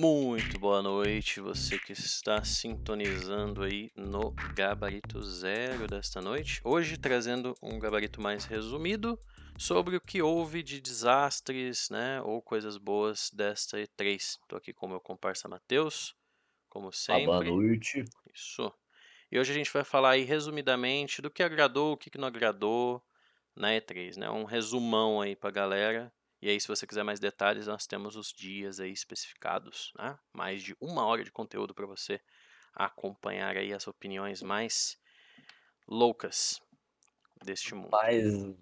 Muito boa noite, você que está sintonizando aí no Gabarito Zero desta noite. Hoje trazendo um gabarito mais resumido sobre o que houve de desastres, né, ou coisas boas desta E3. Estou aqui com o meu comparsa Matheus, como sempre. boa noite. Isso. E hoje a gente vai falar aí resumidamente do que agradou, o que que não agradou na E3, né? Um resumão aí pra galera. E aí, se você quiser mais detalhes, nós temos os dias aí especificados, né? Mais de uma hora de conteúdo para você acompanhar aí as opiniões mais loucas deste mundo. Mas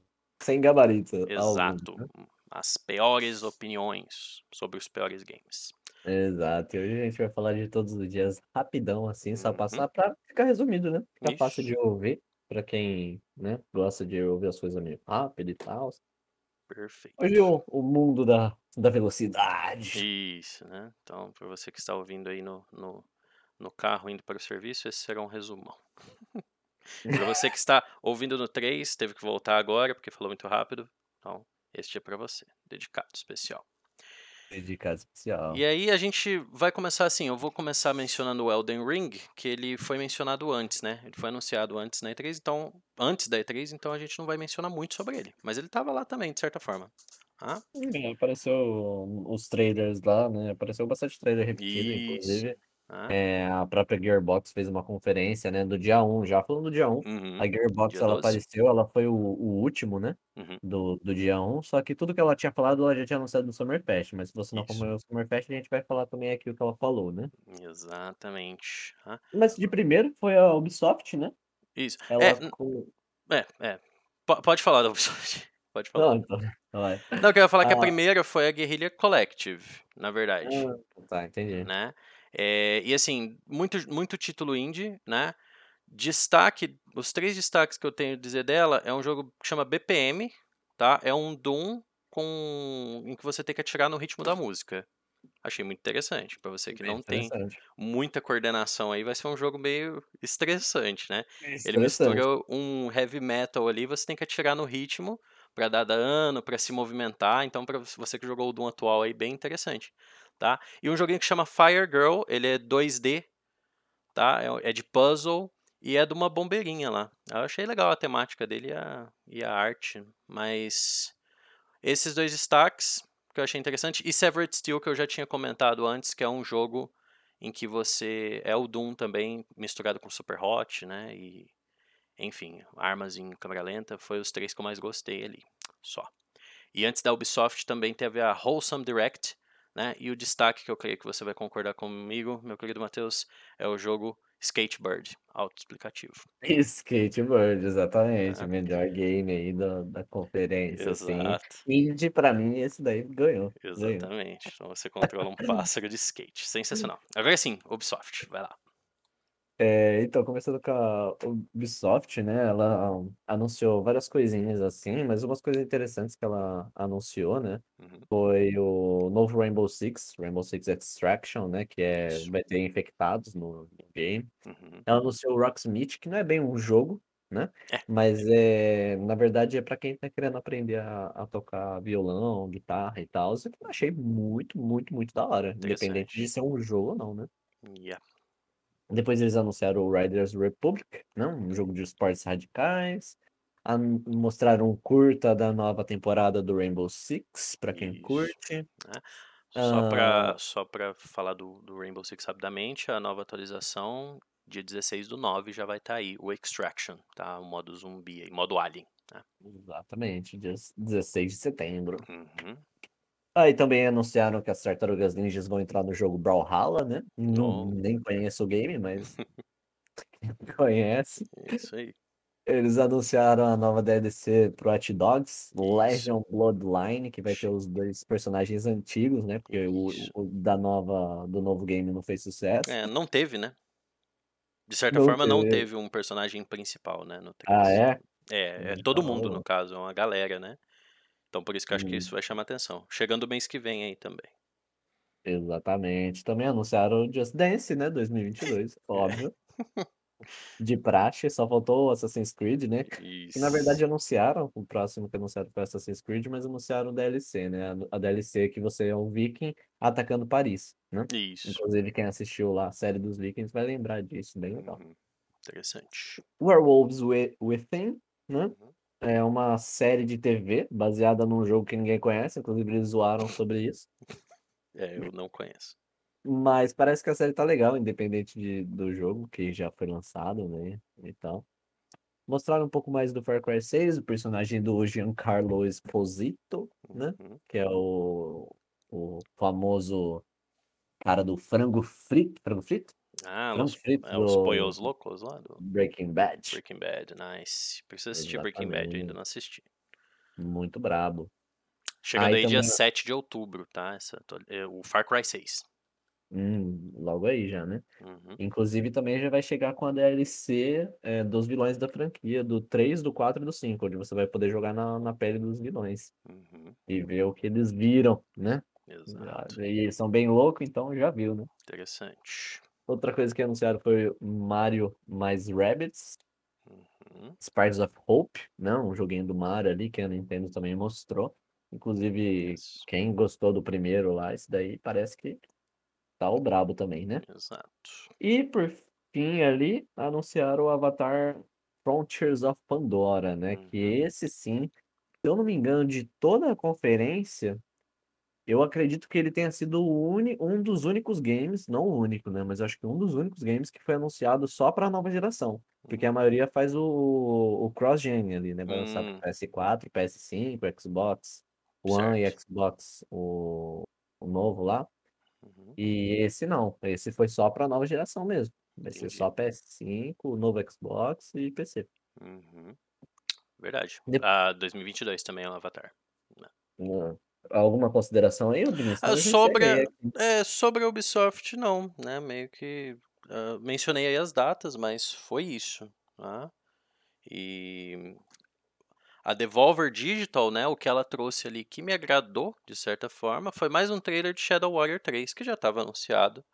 sem gabarito. Exato. né? As piores opiniões sobre os piores games. Exato. E hoje a gente vai falar de todos os dias rapidão, assim, só Uhum. passar pra ficar resumido, né? Fica fácil Isso. de ouvir pra quem, né, gosta de ouvir as coisas meio rápido e tal. Perfeito. Hoje o, o mundo da, da velocidade. Isso, né? Então, para você que está ouvindo aí no, no, no carro indo para o serviço, esse será um resumão. para você que está ouvindo no 3, teve que voltar agora porque falou muito rápido. Então, este é para você, dedicado, especial. Dedicado especial. E aí a gente vai começar assim, eu vou começar mencionando o Elden Ring, que ele foi mencionado antes, né? Ele foi anunciado antes na E3, então antes da E3, então a gente não vai mencionar muito sobre ele, mas ele tava lá também, de certa forma. Ah, É, apareceu os trailers lá, né? Apareceu bastante trailer repetido, Isso. inclusive. Ah, É, a própria Gearbox fez uma conferência, né, do dia 1, já falando do dia 1. uhum, A Gearbox, dia ela 12. apareceu, ela foi o, o último, né, uhum, do, do dia 1, só que tudo que ela tinha falado, ela já tinha anunciado no Summerfest, mas se você não acompanhou o Summerfest, a gente vai falar também aqui o que ela falou, né. exatamente. ah. Mas de primeiro foi a Ubisoft, né, Isso. ela É, com... é, é. Po- Pode falar da Ubisoft. Pode falar. Não, então, vai. Não, eu queria falar que a Ah. primeira foi a Guerrilla Collective, na verdade. Ah, tá, entendi. né? É, e assim, muito, muito título indie, né? Destaque, os três destaques que eu tenho a dizer dela é um jogo que chama BPM, tá? É um Doom com em que você tem que atirar no ritmo da música. Achei muito interessante para você que Bem não tem muita coordenação aí, vai ser um jogo meio estressante, né? Ele Interessante. mistura um heavy metal ali, você tem que atirar no ritmo pra dar dano, pra se movimentar. Então, para você que jogou o Doom atual aí, bem interessante, tá? E um joguinho que chama Fire Girl, ele é 2D, tá? É, é de puzzle e é de uma bombeirinha lá. Eu achei legal a temática dele e a, e a arte, mas esses dois destaques que eu achei interessante e Severed Steel que eu já tinha comentado antes, que é um jogo em que você é o Doom também misturado com Super Hot, né? E enfim, armas em câmera lenta, foi os três que eu mais gostei ali, só. E antes da Ubisoft também teve a Wholesome Direct, né? E o destaque que eu creio que você vai concordar comigo, meu querido Matheus, é o jogo Skatebird, autoexplicativo. Skatebird, exatamente. Ah. Melhor game aí da, da conferência, assim. Exato, Indie, pra mim, esse daí ganhou. Ganhou. exatamente. Então você controla um pássaro de skate, sensacional. Agora sim, Ubisoft, vai lá. É, então, começando com a Ubisoft, né? Ela anunciou várias coisinhas assim, mas umas coisas interessantes que ela anunciou, né? Uhum, Foi o novo Rainbow Six, Rainbow Six Extraction, né? Que é, vai ter infectados no, game. uhum. Ela anunciou o Rocksmith, que não é bem um jogo, né? É. Mas é, na verdade é pra quem tá querendo aprender a, a tocar violão, guitarra e tal. Eu achei muito, muito, muito da hora. Independente de ser um jogo ou não, né? Yeah. Depois eles anunciaram o Riders Republic, né? Um jogo de esportes radicais. Mostraram um curta da nova temporada do Rainbow Six, pra quem Isso. curte. Só Ah. pra, só pra falar do, do Rainbow Six rapidamente, a nova atualização, dia 16 do 9, já vai estar aí, o Extraction, tá? O modo zumbi aí, modo alien. Né? Exatamente, dia 16 de setembro. Uhum. Aí também anunciaram que as Tartarugas Ninjas vão entrar no jogo Brawlhalla, né? Não, nem conheço o game, mas conhece. Isso aí. Eles anunciaram a nova DLC pro Hot Dogs. Legion Bloodline, que vai ter os dois personagens antigos, né? Porque o, o da nova, do novo game não fez sucesso. É, não teve, né? De certa Não forma, não teve. teve um personagem principal, né? No 3. Ah, é? É, é Hum, todo então, mundo, no caso, é uma galera, né? Então por isso que eu acho que Hum. isso vai chamar atenção. Chegando o mês que vem aí também. Exatamente. Também anunciaram o Just Dance, né? 2022, óbvio. de praxe, só faltou o Assassin's Creed, né? Que na verdade Isso. anunciaram, o próximo que anunciaram foi Assassin's Creed, mas anunciaram o DLC, né? A, DLC que você é um viking atacando Paris, né? Isso. Inclusive quem assistiu lá a série dos vikings vai lembrar disso, bem legal. Uhum. Interessante. Werewolves Wi- Within, né? Uhum. É uma série de TV baseada num jogo que ninguém conhece, inclusive eles zoaram sobre isso. É, eu não conheço. Mas parece que a série tá legal, independente de, do jogo, que já foi lançado, né? E tal. Mostraram um pouco mais do Far Cry 6, o personagem do Giancarlo Esposito, né? Uhum. Que é o, o famoso cara do frango frito. Frango frito? Ah, os, frito é, os Loucos lá do Breaking Bad. Breaking Bad. Nice. Preciso assistir Breaking Bad, ainda Exatamente. não assisti. Muito brabo. Chegando Aí aí dia também- 7 de outubro, tá? Essa, é, o Far Cry 6. Hum, logo aí já, né? Uhum. Inclusive também já vai chegar com a DLC é, dos vilões da franquia, do 3, do 4 e do 5, onde você vai poder jogar na, na pele dos vilões Uhum. e ver o que eles viram, né? Exato. E eles são bem loucos, então já viu, né? Interessante. Outra coisa que anunciaram foi Mario mais Rabbids, Uhum. Sparks of Hope, né? Um joguinho do Mario ali que a Nintendo também mostrou. Inclusive, Isso. quem gostou do primeiro lá, esse daí parece que tá o brabo também, né? Exato. E por fim ali, anunciaram o Avatar Frontiers of Pandora, né? Que Uhum. esse sim, se eu não me engano, de toda a conferência, eu acredito que ele tenha sido o uni- um dos únicos games, não o único, né? Mas acho que um dos únicos games que foi anunciado só para a nova geração. Porque a maioria faz o, o cross-gen ali, né? Vai lançar Hum. para PS4, PS5, Xbox One e Certo. Xbox, o, o novo lá. Uhum. E esse não, esse foi só para nova geração mesmo. Vai ser Entendi. só PS5, novo Xbox e PC. Uhum. Verdade. De- Ah, 2022 também é um Avatar. Ah, Alguma consideração aí? Ah, sobre, a, é, sobre a Ubisoft, não, né? Meio que ah, mencionei aí as datas, mas foi isso, tá? E a Devolver Digital, né? O que ela trouxe ali que me agradou, de certa forma, foi mais um trailer de Shadow Warrior 3, que já estava anunciado,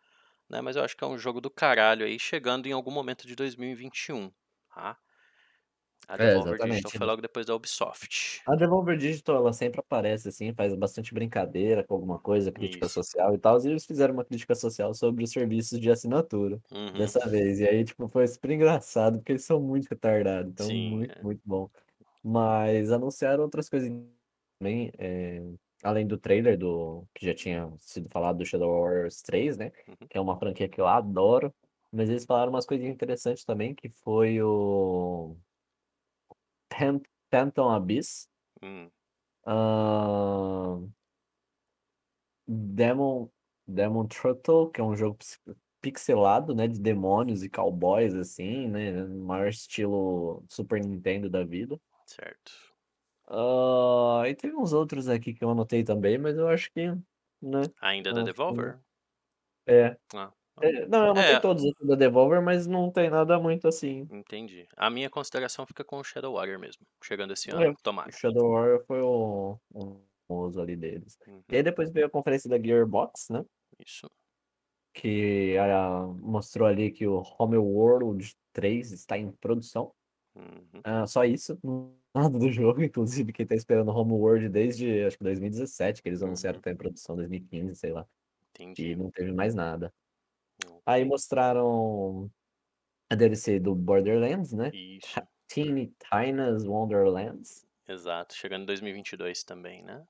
né? Mas eu acho que é um jogo do caralho aí, chegando em algum momento de 2021, tá? A É, Devolver Digital exatamente. foi logo depois da Ubisoft. A Devolver Digital, ela sempre aparece assim, faz bastante brincadeira com alguma coisa, crítica Isso. social e tal, e eles fizeram uma crítica social sobre os serviços de assinatura Uhum. dessa vez. E aí, tipo, foi super engraçado, porque eles são muito retardados, então Sim, muito, é. muito bom. Mas anunciaram outras coisas também, é, além do trailer do que já tinha sido falado do Shadow Warriors 3, né? Uhum. Que é uma franquia que eu adoro. Mas eles falaram umas coisas interessantes também, que foi o Phantom Abyss, Hum, ahn, Demon, Demon Turtle, que é um jogo pix- pixelado, né? De demônios e cowboys, assim, né? no Maior estilo Super Nintendo da vida. certo. Ah, e tem uns outros aqui que eu anotei também, mas eu acho que, né? Ainda da Acho que. Devolver? É. Ah, É, Não, eu anotei é, todos aqui da Devolver, mas não tem nada muito assim. entendi. A minha consideração fica com o Shadow Warrior mesmo, chegando esse É, ano, o. Shadow Warrior foi o, o famoso ali deles. Uhum, E aí depois veio a conferência da Gearbox, né? isso. Que ah, mostrou ali que o Homeworld 3 está em produção. Uhum, Ah, só isso, não nada do jogo. Inclusive, quem tá esperando Homeworld desde acho que 2017, que eles anunciaram uhum, que tá em produção 2015, sei lá. E entendi. não teve mais nada. Aí mostraram a DLC do Borderlands, né? Isso, Teeny Tina's Wonderlands exato. Chegando em 2022 também, né?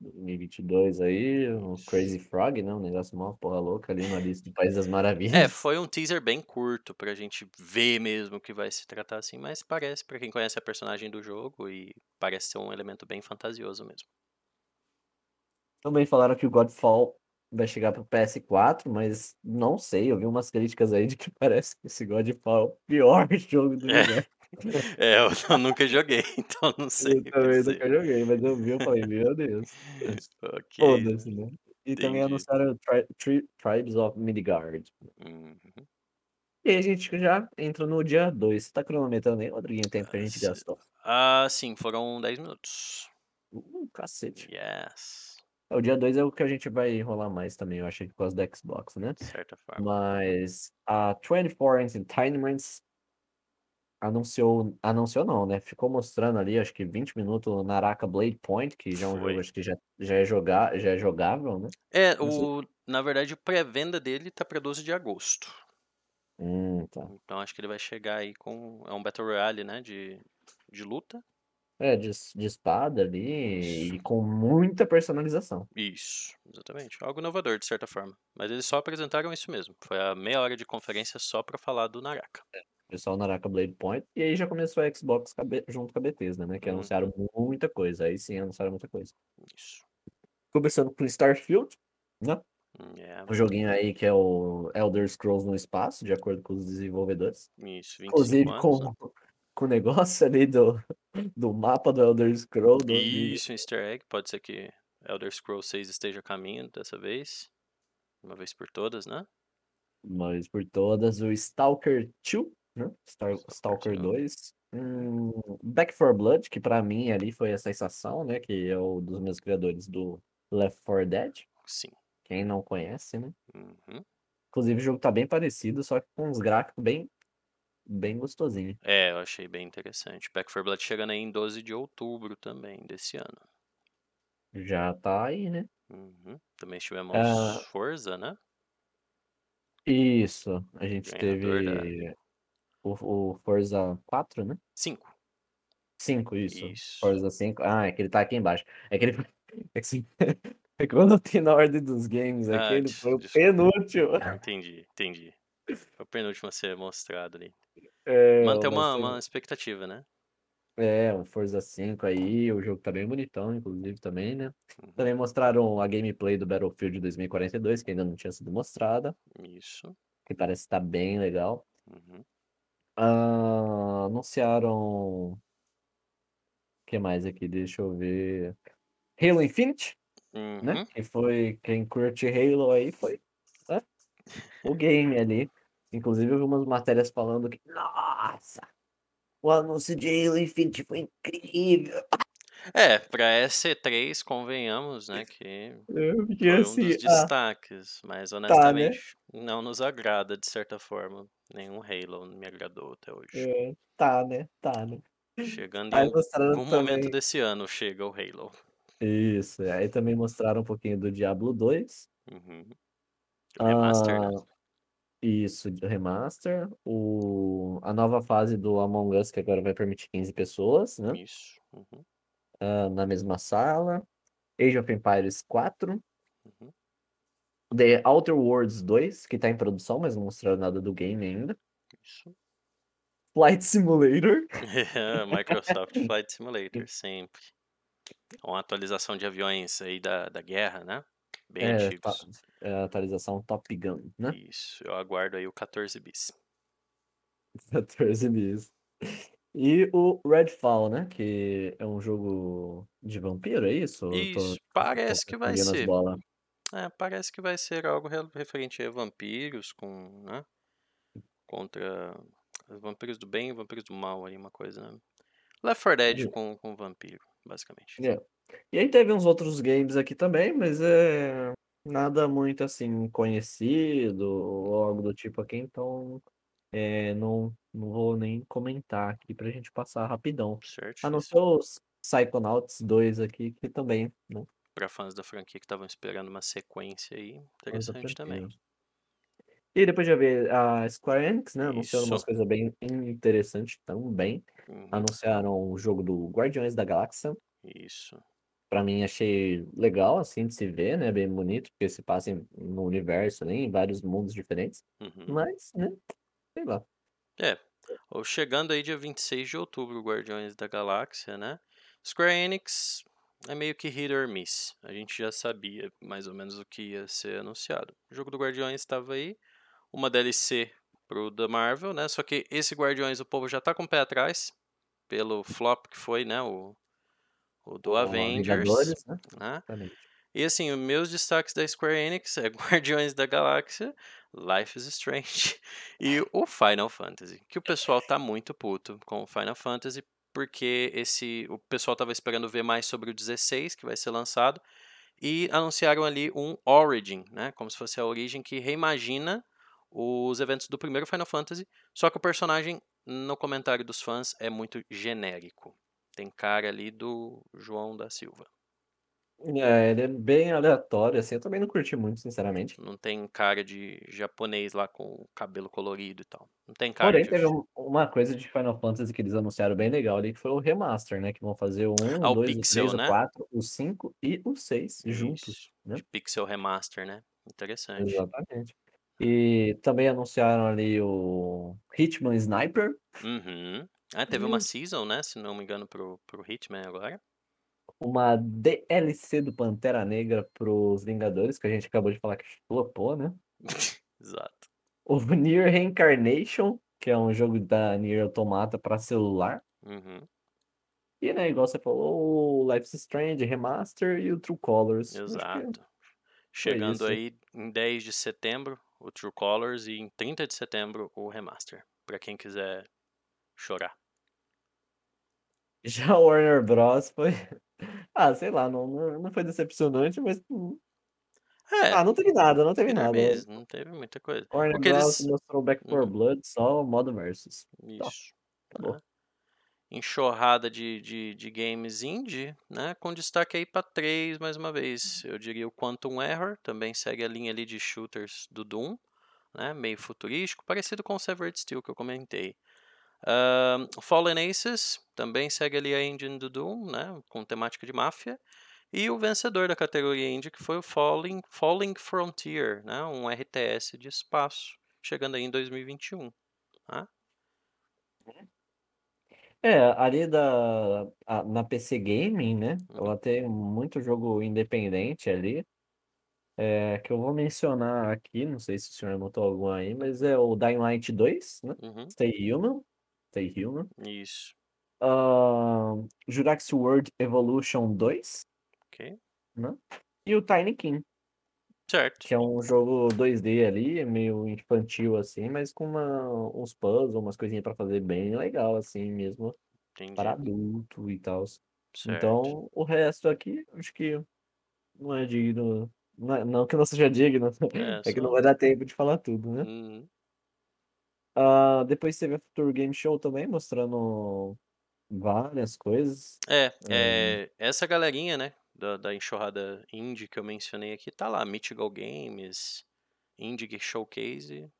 2022 aí, o. Crazy Frog, né? Um negócio mó porra louca ali no Alice do País das É, Maravilhas. foi um teaser bem curto pra gente ver mesmo que vai se tratar assim, mas parece, pra quem conhece a personagem do jogo, e parece ser um elemento bem fantasioso mesmo. Também falaram que o Godfall vai chegar pro PS4, mas não sei, eu vi umas críticas aí de que parece que esse Godfall é o pior jogo do É, universo. é, eu, eu nunca joguei, então não sei Eu também nunca joguei, mas eu vi, eu falei, meu Deus. Ok, Foda-se, né? E também entendi. anunciaram Tri Tri Tribes of Midgard. Uhum. E aí a gente já entra no dia 2. Você tá cronometrando aí, Rodriguinho, o tempo que a Ah, gente se- gastou? Ah, sim, foram 10 minutos. Uh, cacete. Yes, O dia 2 é o que a gente vai enrolar mais também, eu achei, por causa do Xbox, né? de certa forma. Mas a 24 Entertainment anunciou, anunciou não, né? Ficou mostrando ali, acho que 20 minutos o Naraka Blade Point, que já é um jogo, Foi. acho que já, já, é, jogar, já é jogável, né? É, o, na verdade, a pré-venda dele tá pra 12 de agosto. Hum, tá. Então acho que ele vai chegar aí com. É um Battle Royale, né? De, de luta. É, de, de espada ali Isso. e com muita personalização. Isso, exatamente. Algo inovador, de certa forma. Mas eles só apresentaram isso mesmo. Foi a meia hora de conferência só pra falar do Naraka. Pessoal Naraka Blade Point. E aí já começou a Xbox junto com a Bethesda, né? Que Uhum. anunciaram muita coisa. Aí sim anunciaram muita coisa. Isso. Começando com Starfield, né? Hum, É, Um joguinho aí que é o Elder Scrolls no espaço, de acordo com os desenvolvedores. isso, 25 Inclusive anos, com, né? Com o negócio ali do, do mapa do Elder Scrolls. do- Isso, um easter egg. Pode ser que Elder Scrolls 6 esteja a caminho dessa vez. Uma vez por todas, né? Mas por todas, o Stalker 2, né? Star- Stalker Stalker 2. 2. Hum, Back 4 Blood, que pra mim ali foi a sensação, né? Que é o dos meus criadores do Left 4 Dead. Sim. Quem não conhece, né? Uhum. Inclusive o jogo tá bem parecido, só que com uns gráficos bem, bem gostosinhos. É, eu achei bem interessante. Back 4 Blood chegando aí em 12 de outubro também, desse ano. Já tá aí, né? Uhum. Também tivemos Ah. Forza, né? Isso, a gente Ganhador da- teve o, o Forza 4, né? 5. 5, isso. Isso. Forza 5. Ah, é que ele tá aqui embaixo. É que ele. É que, assim, é que quando eu tenho na ordem dos games Ah, aqui, ele des- foi o penúltimo. Entendi, entendi. Foi o penúltimo a ser mostrado ali. É, Manter uma, nosso- uma expectativa, né? É, o Forza 5 aí, o jogo tá bem bonitão, inclusive, também, né? Uhum. Também mostraram a gameplay do Battlefield 2042, que ainda não tinha sido mostrada, Isso. que parece estar bem legal. Uhum. Ah, anunciaram. O que mais aqui? Deixa eu ver. Halo Infinite, né? Uhum. Que foi. Quem curte Halo aí foi. né? O game ali. Inclusive, eu vi umas matérias falando que. Nossa! O anúncio de Halo Infinite foi incrível! É, pra SC3, convenhamos, né, que Eu fiquei foi um assim. dos ah, destaques, mas né? honestamente não nos agrada de certa forma. Nenhum Halo me agradou até hoje. é, tá, né? Tá, né? Chegando Aí em algum momento também. desse ano chega o Halo. Isso, aí também mostraram um pouquinho do Diablo 2. Uhum. Remaster, né? Isso, de remaster. O, a nova fase do Among Us, que agora vai permitir 15 pessoas, né? Isso. Uhum. Ah, na mesma sala. Age of Empires 4. Uhum. The Outer Worlds 2, que tá em produção, mas não mostraram nada do game ainda. Isso. Flight Simulator. Microsoft Flight Simulator, sempre. Uma atualização de aviões aí da, da guerra, né? Bem É, antigos. tá- é, atualização Top Gun, né? Isso, eu aguardo aí o 14 bis. 14 bis. E o Redfall, né? Que é um jogo de vampiro, é isso? Eu tô- Isso, parece que vai ser. É, parece que vai ser algo re- referente a vampiros com, né? Contra os vampiros do bem e vampiros do mal aí, uma coisa, né? Left 4 Dead Entendi. com, com vampiro, basicamente. É. E aí teve uns outros games aqui também, mas é nada muito assim conhecido ou algo do tipo aqui, então é, não, não vou nem comentar aqui pra gente passar rapidão. Certo? A não ser os Psychonauts 2 aqui, que também, né? Para fãs da franquia que estavam esperando uma sequência aí, interessante também. E depois já ver a Square Enix, né? Anunciando umas coisas bem interessantes também. Uhum, Anunciaram o jogo do Guardiões da Galáxia. Isso. Pra mim achei legal, assim, de se ver, né? Bem bonito, porque se passa em- no universo, né? Em vários mundos diferentes. Uhum. Mas, né? Sei lá. É, chegando aí dia 26 de outubro, Guardiões da Galáxia, né? Square Enix é meio que hit or miss. A gente já sabia mais ou menos o que ia ser anunciado. O jogo do Guardiões estava aí, uma DLC pro da Marvel, né? Só que esse Guardiões o povo já tá com o pé atrás, pelo flop que foi, né? O, o do O Avengers. Né? né? E assim, os meus destaques da Square Enix é Guardiões da Galáxia, Life is Strange e o Final Fantasy. Que o pessoal tá muito puto com o Final Fantasy, porque esse o pessoal tava esperando ver mais sobre o 16, que vai ser lançado, e anunciaram ali um Origin, né? Como se fosse a origem que reimagina os eventos do primeiro Final Fantasy, só que o personagem, no comentário dos fãs, é muito genérico. Tem cara ali do João da Silva. É, ele é bem aleatório, assim, eu também não curti muito, sinceramente. Não tem cara de japonês lá com cabelo colorido e tal. Não tem cara Porém, de. teve um- uma coisa de Final Fantasy que eles anunciaram bem legal ali, que foi o remaster, né? Que vão fazer o 1, Ah, o o 2, o Pixel, 3, o né? 4, o 5 e o 6 juntos, Isso, né? de Pixel Remaster, né? Interessante. Exatamente. E também anunciaram ali o Hitman Sniper, Uhum. Ah, teve uma o- season, né? Se não me engano, pro, pro Hitman agora. uma DLC do Pantera Negra pros Vingadores, que a gente acabou de falar que flopou, né? Exato. O Nier Reincarnation, que é um jogo da Nier Automata para celular. Uhum. E, né, igual você falou, o Life is Strange Remaster e o True Colors. Exato. Chegando aí em 10 de setembro, o True Colors, e em 30 de setembro, o Remaster. Pra quem quiser chorar. Já o Warner Bros. foi. Ah, sei lá, não, não, foi decepcionante, mas. hum, É, Ah, não teve nada, não teve filler nada. mesmo, não teve muita coisa. O Warner O que Bros. eles. mostrou Back 4 Uhum. Blood só modo versus. Isso. Acabou. né? Enxurrada de, de, de games indie, né? Com destaque aí pra três, mais uma vez. Eu diria o Quantum Error, também segue a linha ali de shooters do Doom, né? Meio futurístico, parecido com o Severed Steel que eu comentei. Ahn, Fallen Aces também segue ali a engine do Doom, né? Com temática de máfia. E o vencedor da categoria indie, que foi o Falling, Falling Frontier, né? Um RTS de espaço, chegando aí em 2021. É, ali da, a- na PC Gaming, né? Uhum. Ela tem muito jogo independente ali. É, que eu vou mencionar aqui, não sei se o senhor anotou algum aí, mas é o Dying Light 2, né? Uhum, Stay Human. Stay Human. isso. Ahn, Jurassic World Evolution 2, Ok. né? E o Tiny King, Certo. que é um jogo 2D ali, meio infantil assim, mas com uma, uns puzzles, umas coisinhas pra fazer bem legal assim mesmo, Entendi. para adulto e tal. Então, o resto aqui, acho que não é digno. Não, é- não que não seja digno, É, é que não vai dar tempo de falar tudo, né? Uhum. Ah, depois teve a Future Game Show também, mostrando várias coisas. É, é, essa galerinha, né, da, da enxurrada indie que eu mencionei aqui, tá lá, Mythical Games, Indie Showcase.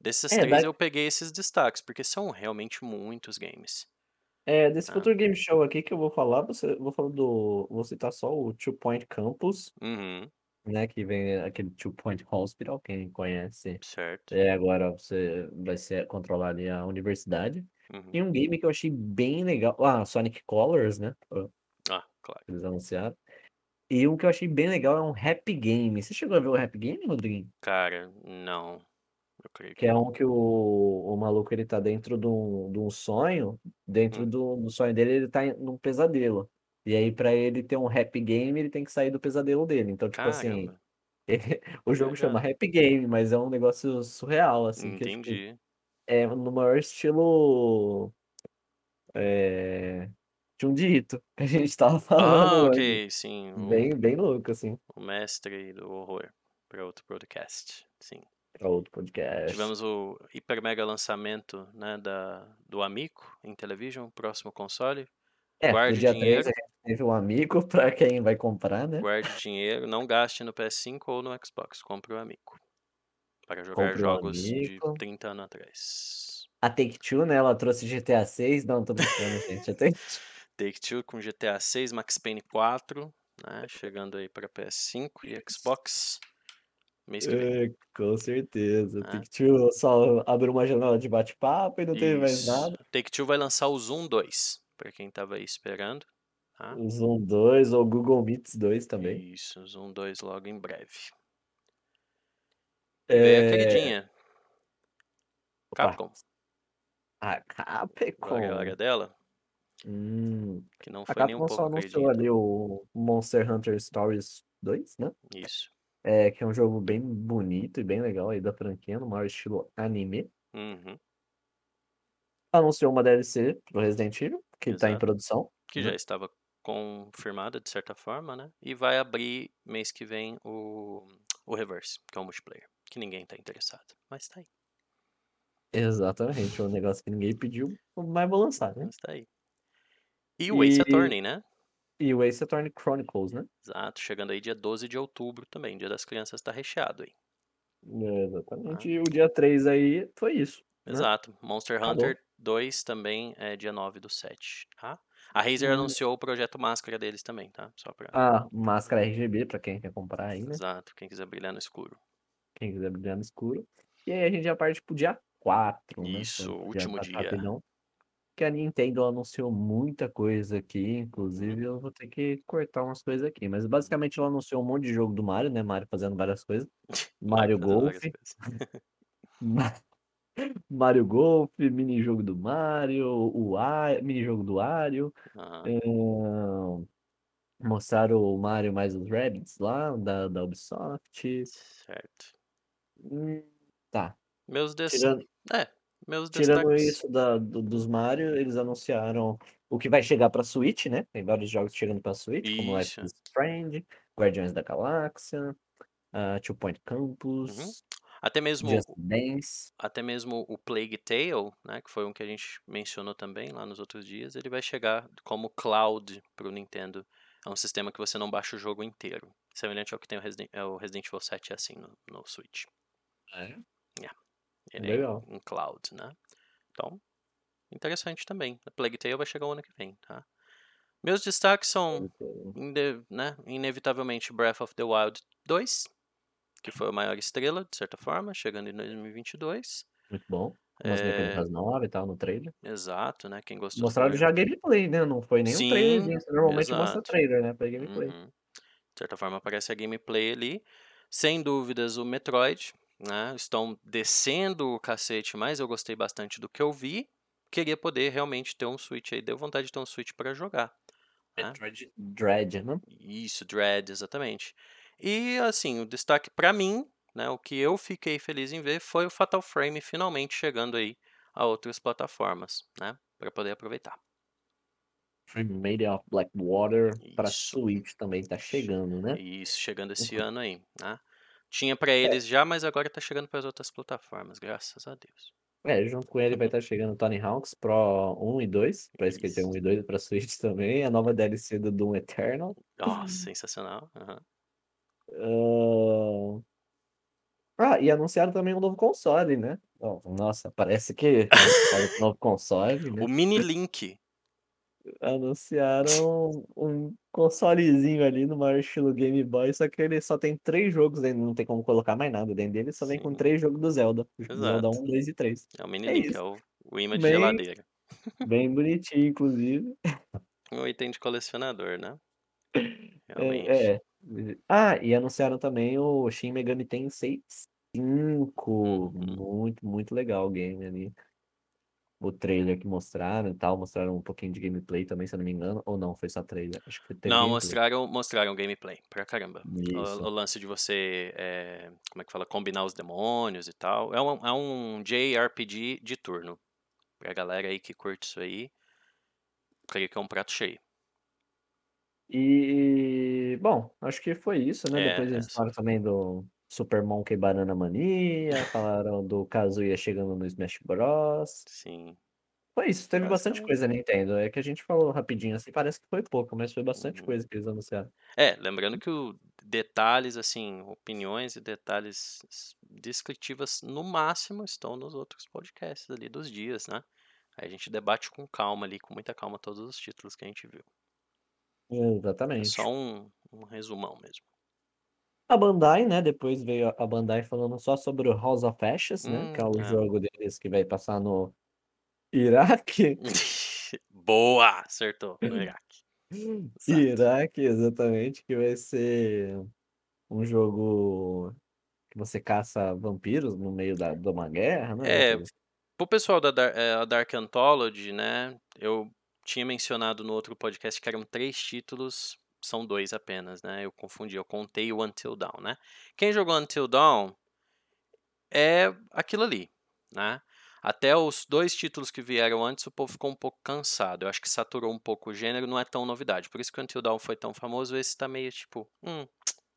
Desses É, três da- eu peguei esses destaques, porque são realmente muitos games. É, desse Ah. Future Game Show aqui que eu vou falar, você, vou falar do. Vou citar só o Two Point Campus, Uhum, né? Que vem aquele Two Point Hospital, quem conhece. certo. É, agora você vai ser controlar ali a universidade. Uhum. E um game que eu achei bem legal. Ah, Sonic Colors, né? Ah, claro. Eles anunciaram. E um que eu achei bem legal é um Happy Game. Você chegou a ver o Happy Game, Rodrigo? Cara, não. Eu creio que Que é um que o, o maluco ele tá dentro de um, de um sonho. Dentro Hum. do, do sonho dele, ele tá num pesadelo. E aí, pra ele ter um Happy Game, ele tem que sair do pesadelo dele. Então, tipo assim, Caramba, o jogo chama. Happy Game, mas é um negócio surreal, assim, que tipo, Entendi. é no maior estilo é, Junji que a gente tava Ah, falando antes. ok, sim. O, Bem, bem louco, assim, o mestre do horror para outro podcast. Sim. pra outro podcast. Tivemos o hiper mega lançamento né, da, do Amico em television, próximo console. É, Guarde dia dinheiro, 3 a gente teve um amigo pra quem vai comprar, né? guarde dinheiro, não gaste no PS5 ou no Xbox, compre o Amico. Para jogar Compre um jogos de amigo. 30 anos atrás. A Take-Two, né? Ela trouxe GTA 6. Não, tô brincando, gente. A Take... Take-Two com GTA 6, Max Payne 4, né, chegando aí para PS5 e Xbox mês que vem. É, com certeza. Ah. Take-Two só abriu uma janela de bate-papo e não teve mais Isso. nada. Take-Two vai lançar o Zoom 2, para quem tava aí esperando. Tá? O Zoom 2 ou Google Meets 2 também. Isso, Zoom 2 logo em breve. E veio a É... queridinha, Opa. Capcom. A Capcom. É a hora dela, Hum. que não A foi nem um Capcom só pouco anunciou ali o Monster Hunter Stories 2, né? Isso. É, que é um jogo bem bonito e bem legal aí da franquia, no maior estilo anime. Uhum. Anunciou uma DLC pro Resident Evil, que tá em Exato. produção. Que né? já estava confirmada de certa forma, né? E vai abrir mês que vem o, o Reverse, que é o multiplayer. que ninguém tá interessado. Mas tá aí. Exatamente, é um negócio que ninguém pediu, mas vou lançar, né? Mas tá aí. E o Ace E, Attorney, né? e o Ace Attorney Chronicles, né? Exato, chegando aí dia 12 de outubro também. Dia das Crianças tá recheado aí. É, exatamente. E o dia 3 aí foi isso, né? Exato. Monster Acabou. Hunter 2 também é dia 9 do 7, tá? A Razer Hum. anunciou o projeto máscara deles também, tá? Só pra... Ah, máscara RGB pra quem quer comprar aí, né? Exato, quem quiser brilhar no escuro. Quem quiser brilhar no escuro. E aí a gente já parte pro dia 4, né? Isso, Pra último adiantar dia. rapidão. Que a Nintendo anunciou muita coisa aqui, inclusive eu vou ter que cortar umas coisas aqui. Mas basicamente ela anunciou um monte de jogo do Mario, né? Mario fazendo várias coisas. Mario Golf, Mario Golf, mini-jogo do Mario, o A... mini-jogo do. Aham. ahn, Mostraram o Mario mais os Rabbids lá, da, da Ubisoft. Certo. Hum, Tá. Meus des... Tirando, É, meus tirando destaques. isso da, do- dos Mario, eles anunciaram o que vai chegar pra Switch, né? Tem vários jogos chegando pra Switch, como Life is Strange, Guardiões da Galáxia, uh, Two Point Uhum. Até mesmo até mesmo o Plague Tale, né, que foi um que a gente mencionou também lá nos outros dias, ele vai chegar como cloud para o Nintendo. É um sistema que você não baixa o jogo inteiro. Semelhante ao que tem o Resident, é o Resident Evil 7 é assim no, no Switch. É, Ele é legal. em cloud, né? Então, interessante também. A Plague Tale vai chegar o ano que vem, tá? Meus destaques são, inde- né, inevitavelmente, Breath of the Wild 2, que foi a maior estrela, de certa forma, chegando em 2022. Muito bom. Umas É, mecânicas novas e tal no trailer. exato, né? Quem gostou Mostraram já gameplay, né? Não foi trailer. Sim, né? Normalmente mostra exato. trailer, né? Foi gameplay. Uhum. De certa forma, aparece a gameplay ali. Sem dúvidas, o Metroid, né? Estão descendo o cacete, mas eu gostei bastante do que eu vi. Queria poder realmente ter um Switch aí. Deu vontade de ter um Switch para jogar. né? Metroid Dread, né? Isso, Dread, exatamente. E assim, o destaque pra mim, né, o que eu fiquei feliz em ver foi o Fatal Frame finalmente chegando aí a outras plataformas, né, para poder aproveitar. Made of Blackwater pra Isso. Switch também tá chegando, né? Isso, chegando esse Uhum. ano aí, né? Tinha pra É, eles já, mas agora tá chegando para as outras plataformas, graças a Deus. é, junto com ele vai estar chegando Tony Hawk's Pro 1 e 2, pra Skater Isso. 1 e 2 pra Switch também, a nova DLC do Doom Eternal. Nossa, sensacional. aham. Ahn, Ah, e anunciaram também um novo console, né? Nossa, parece que de novo console, né? O Mini Link. Anunciaram um consolezinho ali no maior estilo Game Boy, só que ele só tem três jogos dentro, não tem como colocar mais nada dentro dele, só vem com Sim, três jogos do Zelda. Zelda exato. 1, 2 e 3. É o Mini É Link, é isso. o, o imã de geladeira. bem bonitinho, inclusive. Um item de colecionador, né? É, Realmente. é. Ah, e anunciaram também o Shin Megami Tensei 5. Uhum. Muito, muito legal o game ali. O trailer que mostraram e tal, mostraram um pouquinho de gameplay também, se eu não me engano. Ou não, foi só trailer. Acho que teve Não, gameplay. mostraram, mostraram gameplay pra caramba. O, o lance de você, é, como é que fala, combinar os demônios e tal. É um, é um JRPG de turno. Pra galera aí que curte isso aí, creio que é um prato cheio. E, bom, acho que foi isso, né? Depois É, eles é, falaram também do Super Monkey Banana Mania, falaram do Kazuya chegando no Smash Bros. sim, Foi isso, teve bastante basicamente. coisa Nintendo. É que a gente falou rapidinho assim, parece que foi pouco, mas foi bastante Uhum. coisa que eles anunciaram. É, lembrando que o detalhes, assim, opiniões e detalhes descritivas no máximo estão nos outros podcasts ali dos dias, né? Aí a gente debate com calma ali, com muita calma, todos os títulos que a gente viu. É Exatamente. só um, um resumão mesmo. A Bandai, né? Depois veio a- a Bandai falando só sobre o House of Ashes, né? Hum, Que é o é. jogo deles que vai passar no Iraque. Boa! Acertou, no Iraque. Exato. Iraque, exatamente, que vai ser um jogo que você caça vampiros no meio da, de uma guerra, né? É, coisa pro pessoal da Dar- é, a Dark Anthology, né? Eu tinha mencionado no outro podcast que eram três títulos, são dois apenas, né? Eu confundi, eu contei o Until Dawn, né? Quem jogou Until Dawn é aquilo ali, né? Até os dois títulos que vieram antes, o povo ficou um pouco cansado. Eu acho que saturou um pouco o gênero, não é tão novidade. Por isso que o Until Dawn foi tão famoso, esse tá meio tipo, hum,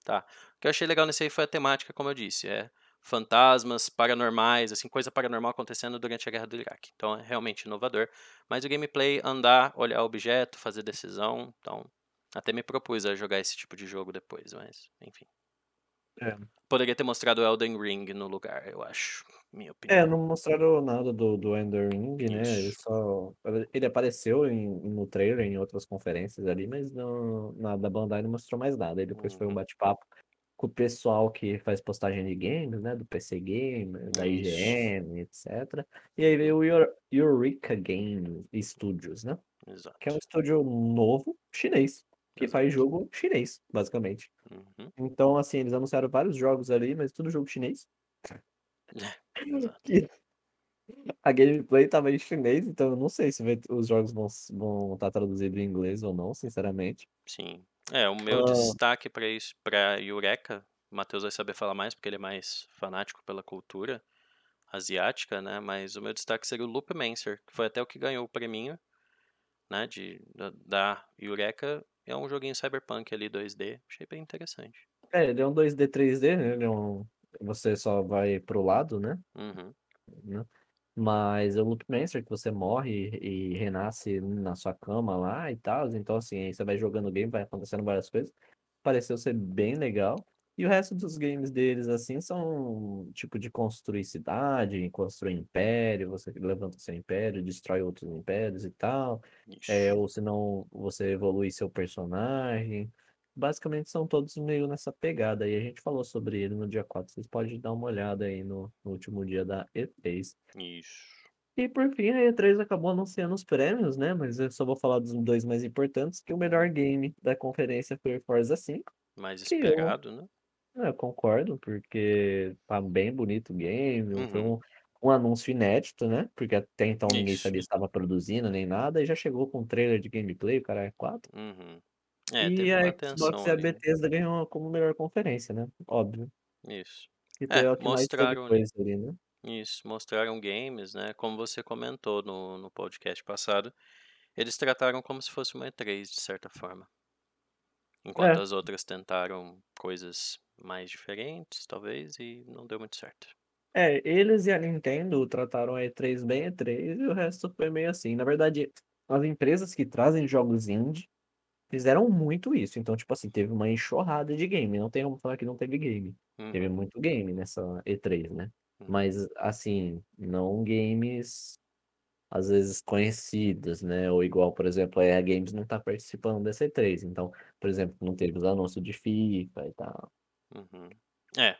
tá. O que eu achei legal nesse aí foi a temática, como eu disse, é fantasmas paranormais, assim, coisa paranormal acontecendo durante a guerra do Iraque. Então é realmente inovador. Mas o gameplay, andar, olhar objeto, fazer decisão, então até me propus a jogar esse tipo de jogo depois, mas enfim. É. Poderia ter mostrado Elden Ring no lugar, eu acho. Minha É, opinião. não mostraram nada do, do Ender Ring, né? Ele só. Ele apareceu em, no trailer, em outras conferências ali, mas não, na da Bandai não mostrou mais nada. Aí depois foi um Uhum. bate-papo com o pessoal que faz postagem de games, né? Do PC Gamer, da. IGN, etc. E aí veio o Eur- Eureka Games Studios, né? Que é um Exato. estúdio novo, chinês, que faz Exato. jogo chinês, basicamente. Uhum. Então, assim, eles anunciaram vários jogos ali, mas tudo jogo chinês. Exato. A gameplay tava em chinês, então eu não sei se os jogos vão vão estar traduzidos em inglês ou não, sinceramente. Sim. É, o meu Ah, destaque para isso, para Eureka, o Matheus vai saber falar mais porque ele é mais fanático pela cultura asiática, né? Mas o meu destaque seria o Loopmancer, que foi até o que ganhou o preminho, né? De, da, da Eureka. É um joguinho cyberpunk ali 2D. Achei bem interessante. é, ele é um 2D, 3D, né? Ele é um... Você só vai pro lado, né? Uhum. Mas é o Loopmancer, que você morre e renasce na sua cama lá e tal. Então, assim, aí você vai jogando o game, vai acontecendo várias coisas. Pareceu ser bem legal. E o resto dos games deles, assim, são tipo de construir cidade, construir império, você levanta seu império, destrói outros impérios e tal. É, ou senão você evolui seu personagem. Basicamente são todos meio nessa pegada. E a gente falou sobre ele no dia 4. Vocês podem dar uma olhada aí no, no último dia da E3. Isso. E por fim, a E3 acabou anunciando os prêmios, né? Mas eu só vou falar dos dois mais importantes, que o melhor game da conferência foi o Forza 5, Mais que eu, esperado, né? eu concordo, porque tá bem bonito o game, foi Uhum. um, um anúncio inédito, né? Porque até então ninguém Isso. sabia se estava produzindo nem nada, e já chegou com um trailer de gameplay, o cara é 4. Uhum. É, E teve a uma Xbox atenção e a ali. Bethesda ganhou como melhor conferência, né? Óbvio. Isso. Que É, é o que mais teve mostraram coisa ali, né? Isso, mostraram games, né? Como você comentou no, no podcast passado, eles trataram como se fosse uma E3, de certa forma. Enquanto É, as outras tentaram coisas mais diferentes, talvez, e não deu muito certo. É, eles e a Nintendo trataram a E3 bem E3 e o resto foi meio assim. Na verdade, as empresas que trazem jogos indie fizeram muito isso. Então, tipo assim, teve uma enxurrada de game. Não tem como falar que não teve game. Teve Uhum, muito game nessa E3, né? uhum, Mas, assim, não games às vezes conhecidos, né? Ou igual, por exemplo, a EA Games não tá participando dessa E3. Então, por exemplo, não teve os anúncios de FIFA e tal. uhum. É,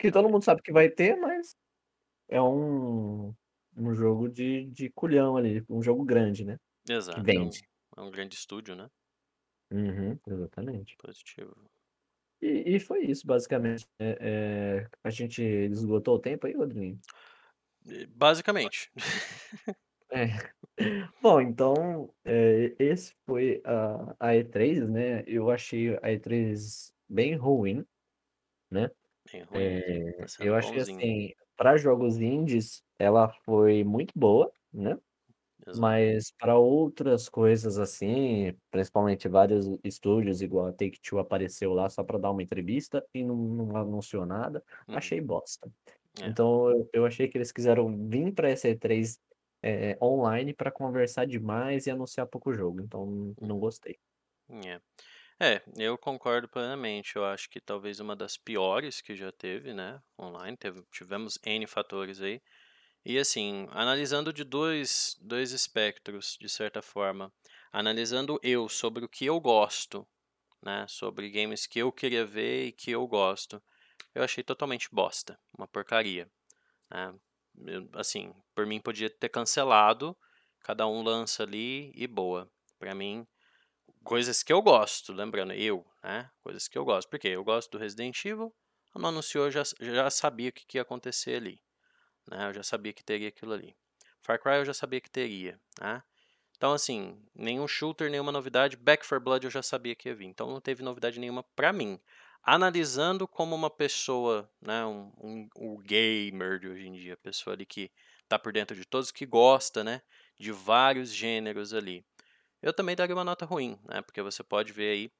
Que todo mundo sabe que vai ter, mas é um, um jogo de, de culhão ali, um jogo grande, né? Que Exato, é um, vende. é um grande estúdio, né? Uhum, exatamente. Positivo. E, e foi isso, basicamente. É, é, a gente esgotou o tempo aí, Rodrigo? Basicamente. É. Bom, então, é, esse foi a, a E3, né? Eu achei a E3 bem ruim, né? Bem ruim, É, tá eu achei assim, para jogos indies, ela foi muito boa, né? Exato. Mas para outras coisas assim, principalmente vários estúdios, igual a Take-Two apareceu lá só para dar uma entrevista e não, não anunciou nada, Uhum, achei bosta. é, Então eu, eu achei que eles quiseram vir para essa E3 é, online para conversar demais e anunciar pouco jogo, então não uhum, gostei. é. É, eu concordo plenamente. Eu acho que talvez uma das piores que já teve, né? Online. Teve, tivemos N fatores aí. E assim, analisando de dois, dois espectros, de certa forma. Analisando eu sobre o que eu gosto, né? Sobre games que eu queria ver e que eu gosto. Eu achei totalmente bosta. Uma porcaria. né? Eu, assim, por mim podia ter cancelado. Cada um lança ali e boa. Pra mim, coisas que eu gosto, lembrando, eu, né? Coisas que eu gosto. Porque eu gosto do Resident Evil, não anunciou, já, já sabia o que, que ia acontecer ali. Né? Eu já sabia que teria aquilo ali. Far Cry eu já sabia que teria. Né? Então, assim, nenhum shooter, nenhuma novidade. Back 4 Blood eu já sabia que ia vir. Então, não teve novidade nenhuma pra mim. Analisando como uma pessoa, né, um, um, um gamer de hoje em dia, pessoa ali que tá por dentro de todos, que gosta, né, de vários gêneros ali. Eu também daria uma nota ruim, né? Porque você pode ver aí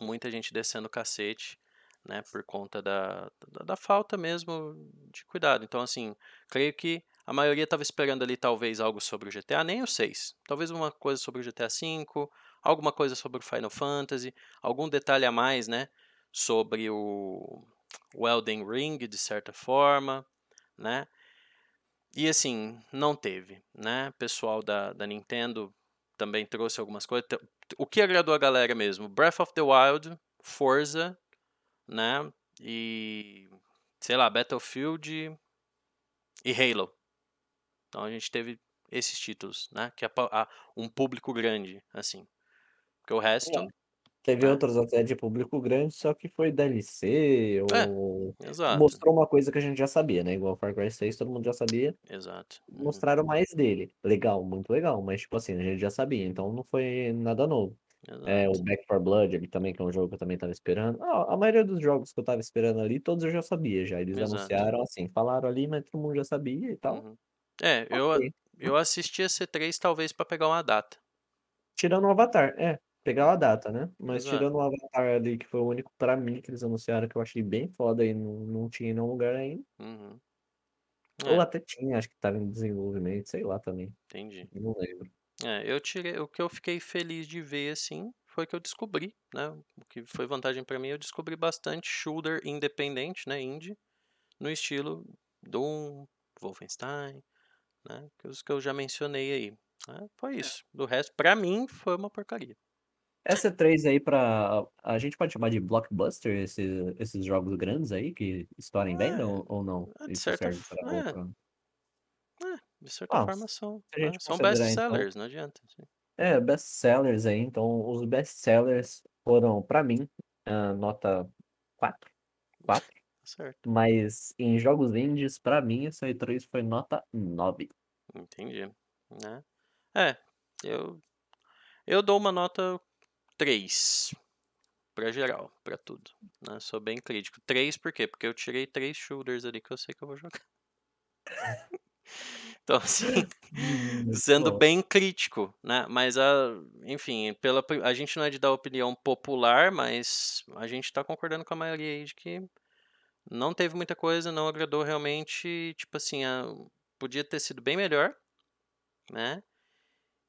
muita gente descendo o cacete né? Por conta da, da, da falta mesmo de cuidado. Então, assim, creio que a maioria estava esperando ali talvez algo sobre o GTA, nem o 6. Talvez uma coisa sobre o GTA V, alguma coisa sobre o Final Fantasy, algum detalhe a mais, né? Sobre o, o Elden Ring, de certa forma, né? E assim, não teve, né? O pessoal da, da Nintendo também trouxe algumas coisas. O que agradou a galera mesmo? Breath of the Wild, Forza, né? E sei lá, Battlefield e Halo. Então a gente teve esses títulos, né? Que é um público grande, assim. Porque o resto. É. Teve né? outros até de público grande, só que foi DLC é, ou exato. mostrou uma coisa que a gente já sabia, né? Igual Far Cry 6, todo mundo já sabia. Exato. Uhum. Mostraram mais dele. Legal, muito legal, mas tipo assim, a gente já sabia, então não foi nada novo. É, o Back 4 Blood ali também, que é um jogo que eu também tava esperando. Ah, a maioria dos jogos que eu tava esperando ali, todos eu já sabia já. Eles Exato. anunciaram assim, falaram ali, mas todo mundo já sabia e tal. Uhum. É, eu, Ok. eu assisti a C3 talvez pra pegar uma data. Tirando o Avatar, é, pegar a data, né? Mas Exato. tirando o Avatar ali, que foi o único pra mim que eles anunciaram que eu achei bem foda e não, não tinha em nenhum lugar ainda. Uhum. Ou É, até tinha, acho que tava em desenvolvimento, sei lá também. entendi. Não lembro. É, eu tirei. O que eu fiquei feliz de ver, assim, foi que eu descobri, né? O que foi vantagem pra mim, eu descobri bastante shooter independente, né? Indie, no estilo Doom, Wolfenstein, né? Que os que eu já mencionei aí. né, foi isso. Do resto, pra mim, foi uma porcaria. Essa 3 aí pra. A gente pode chamar de blockbuster esses, esses jogos grandes aí que estourem bem É, ou, ou não? é, de Isso certa pra é, é, de certa Ah, forma são, né, são considerar então. best-sellers, não adianta. assim. É, best-sellers aí. Então, os best-sellers foram, pra mim, a nota 4. 4. Tá certo, Mas em jogos indies, pra mim, essa E3 foi nota 9. entendi. Né? É, eu, eu dou uma nota 3 pra geral, pra tudo. Né? Sou bem crítico. 3 por quê? Porque eu tirei três shooters ali que eu sei que eu vou jogar. Então, assim, sendo bem crítico, né? Mas, a, enfim, pela, a gente não é de dar opinião popular, mas a gente tá concordando com a maioria aí de que não teve muita coisa, não agradou realmente, tipo assim, a- podia ter sido bem melhor, né?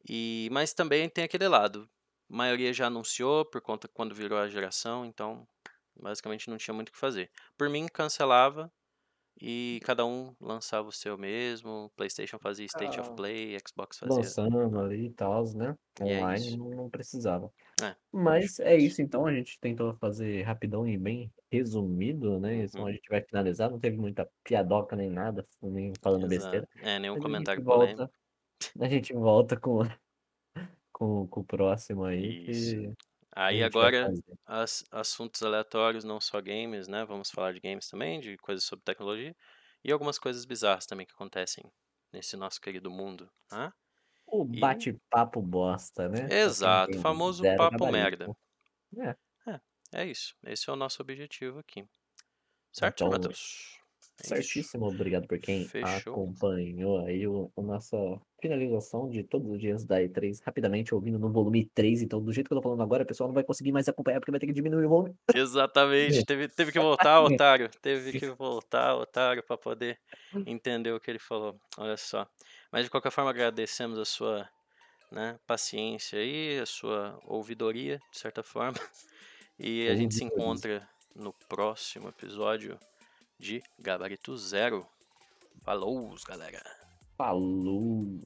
E, mas também tem aquele lado, a maioria já anunciou por conta quando virou a geração, então basicamente não tinha muito o que fazer. Por mim, cancelava e cada um lançava o seu mesmo, PlayStation fazia State of Ah, Play, Xbox fazia. lançando ali e tal, né? E é Online isso. não, não precisava. É, Mas é isso. então, a gente tentou fazer rapidão e bem resumido, né? Então Uhum, a gente vai finalizar, não teve muita piadoca nem nada, nem falando besteira. exato. É, nenhum Mas a gente comentário polêmico. volta, a gente volta com, com, com o próximo aí que Aí agora, as, assuntos aleatórios, não só games, né? Vamos falar de games também, de coisas sobre tecnologia e algumas coisas bizarras também que acontecem nesse nosso querido mundo, tá? O bate-papo bosta, né? Exato, famoso zero papo merda. gabarito. É, É, é isso. Esse é o nosso objetivo aqui. Certo, então Matheus? É. Certíssimo, obrigado por quem Fechou. acompanhou aí o, a nossa finalização de todos os dias da E3, rapidamente ouvindo no volume 3, então do jeito que eu tô falando agora, o pessoal não vai conseguir mais acompanhar porque vai ter que diminuir o volume. Exatamente. Teve, teve que voltar, otário. Teve que voltar, otário, para poder entender o que ele falou. Olha só. Mas de qualquer forma, agradecemos a sua né, paciência aí, a sua ouvidoria, de certa forma. E a gente se encontra no próximo episódio de Gabarito Zero. Falou, galera! Falou!